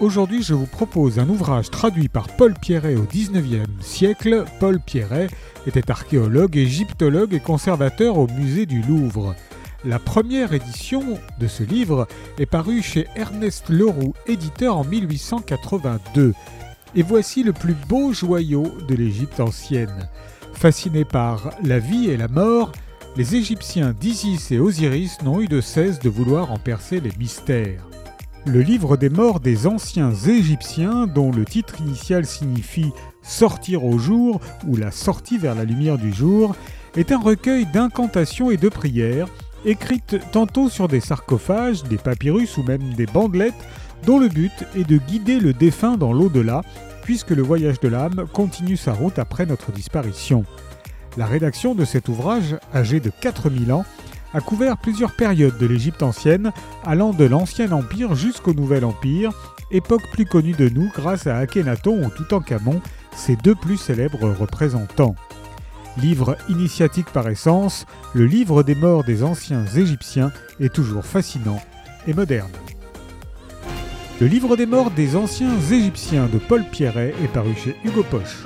Aujourd'hui, je vous propose un ouvrage traduit par Paul Pierret au XIXe siècle. Paul Pierret était archéologue, égyptologue et conservateur au musée du Louvre. La première édition de ce livre est parue chez Ernest Leroux, éditeur en 1882. Et voici le plus beau joyau de l'Égypte ancienne. Fascinés par la vie et la mort, les Égyptiens d'Isis et Osiris n'ont eu de cesse de vouloir en percer les mystères. Le livre des morts des anciens Égyptiens, dont le titre initial signifie Sortir au jour ou la sortie vers la lumière du jour, est un recueil d'incantations et de prières, écrites tantôt sur des sarcophages, des papyrus ou même des bandelettes, dont le but est de guider le défunt dans l'au-delà, puisque le voyage de l'âme continue sa route après notre disparition. La rédaction de cet ouvrage, âgé de 4000 ans, a couvert plusieurs périodes de l'Égypte ancienne, allant de l'Ancien Empire jusqu'au Nouvel Empire, époque plus connue de nous grâce à Akhenaton ou Toutankhamon, ses deux plus célèbres représentants. Livre initiatique par essence, le livre des morts des anciens Égyptiens est toujours fascinant et moderne. Le livre des morts des anciens Égyptiens de Paul Pierret est paru chez Hugo Poche.